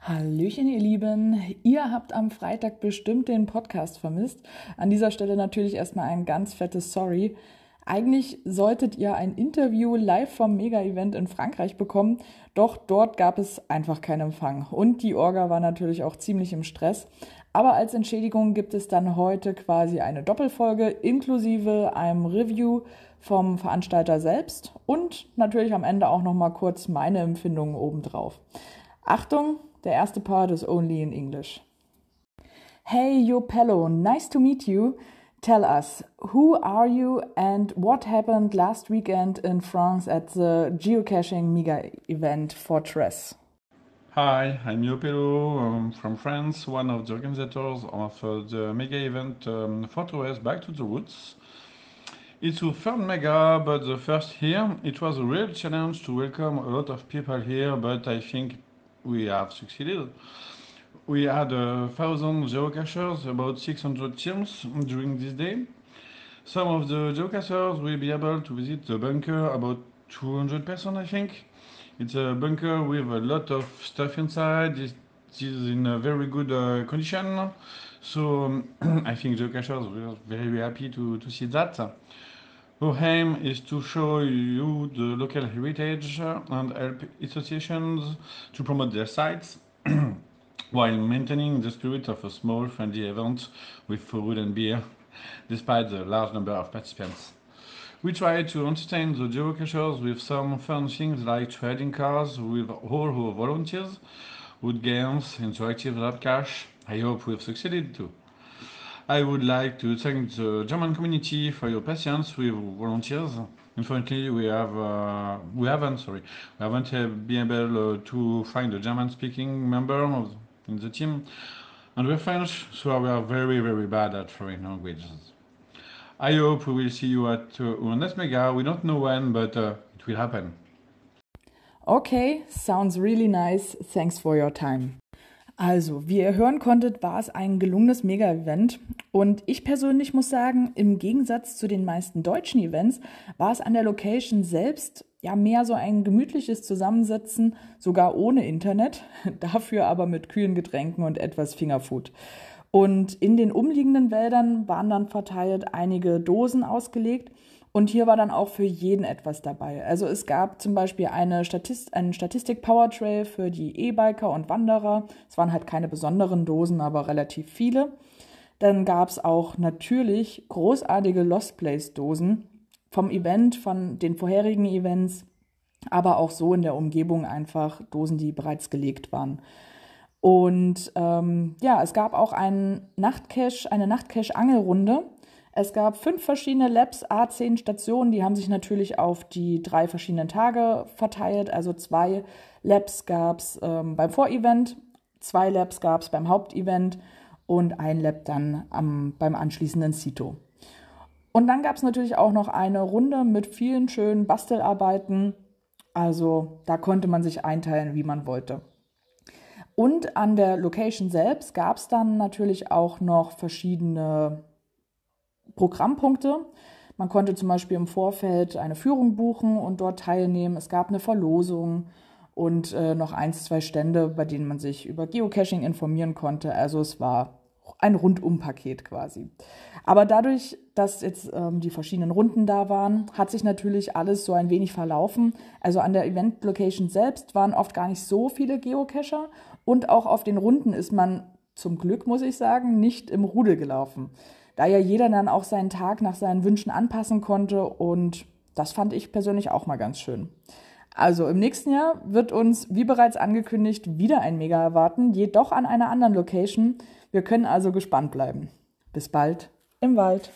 Hallöchen, ihr Lieben. Ihr habt am Freitag bestimmt den Podcast vermisst. An dieser Stelle natürlich erstmal ein ganz fettes Sorry. Eigentlich solltet ihr ein Interview live vom Mega-Event in Frankreich bekommen, doch dort gab es einfach keinen Empfang. Und die Orga war natürlich auch ziemlich im Stress. Aber als Entschädigung gibt es dann heute quasi eine Doppelfolge inklusive einem Review vom Veranstalter selbst und natürlich am Ende auch nochmal kurz meine Empfindungen obendrauf. Achtung, der erste Part ist only in English. Hey, Yopello, nice to meet you. Tell us, who are you and what happened last weekend in France at the geocaching mega event Fortress? Hi, I'm Yopelo um, from France, one of the organizers of uh, the mega event um, Fortress Back to the Roots. It's our third mega, but the first here. It was a real challenge to welcome a lot of people here, but I think we have succeeded. We had a thousand geocachers, about 600 teams during this day. Some of the geocachers will be able to visit the bunker, about 200 person I think. It's a bunker with a lot of stuff inside. It is in a very good uh, condition. So um, I think geocachers were very happy to, to see that. Our aim is to show you the local heritage and help associations to promote their sites while maintaining the spirit of a small, friendly event with food and beer, despite the large number of participants. We try to entertain the geocachers with some fun things like trading cards with all our volunteers, wood games, interactive lab cache. I hope we've succeeded too. I would like to thank the German community for your patience with volunteers. Unfortunately, we have uh, we haven't sorry we haven't been able uh, to find a German-speaking member of in the team. And we're French, so we are very, very bad at foreign languages. I hope we will see you at uh, next Mega. We don't know when, but uh, it will happen. Okay, sounds really nice. Thanks for your time. Also, wie ihr hören konntet, war es ein gelungenes Mega-Event. Und ich persönlich muss sagen, im Gegensatz zu den meisten deutschen Events war es an der Location selbst ja mehr so ein gemütliches Zusammensetzen, sogar ohne Internet, dafür aber mit kühlen Getränken und etwas Fingerfood. Und in den umliegenden Wäldern waren dann verteilt einige Dosen ausgelegt und hier war dann auch für jeden etwas dabei. Also es gab zum Beispiel eine Statist einen Statistik-Powertrail für die E-Biker und Wanderer. Es waren halt keine besonderen Dosen, aber relativ viele. Dann gab es auch natürlich großartige Lost Place-Dosen vom Event, von den vorherigen Events, aber auch so in der Umgebung einfach Dosen, die bereits gelegt waren. Und ähm, ja, es gab auch einen Nachtcache, eine Nachtcache-Angelrunde. Es gab fünf verschiedene Labs, A10 Stationen, die haben sich natürlich auf die drei verschiedenen Tage verteilt. Also zwei Labs gab es ähm, beim Vorevent, zwei Labs gab es beim Hauptevent und ein Lab dann am, beim anschließenden Cito. Und dann gab es natürlich auch noch eine Runde mit vielen schönen Bastelarbeiten. Also da konnte man sich einteilen, wie man wollte. Und an der Location selbst gab es dann natürlich auch noch verschiedene Programmpunkte. Man konnte zum Beispiel im Vorfeld eine Führung buchen und dort teilnehmen. Es gab eine Verlosung und äh, noch eins, zwei Stände, bei denen man sich über Geocaching informieren konnte. Also es war ein Rundumpaket quasi. Aber dadurch, dass jetzt ähm, die verschiedenen Runden da waren, hat sich natürlich alles so ein wenig verlaufen. Also an der Event-Location selbst waren oft gar nicht so viele Geocacher und auch auf den Runden ist man zum Glück, muss ich sagen, nicht im Rudel gelaufen. Da ja jeder dann auch seinen Tag nach seinen Wünschen anpassen konnte und das fand ich persönlich auch mal ganz schön. Also im nächsten Jahr wird uns, wie bereits angekündigt, wieder ein Mega erwarten, jedoch an einer anderen Location. Wir können also gespannt bleiben. Bis bald im Wald.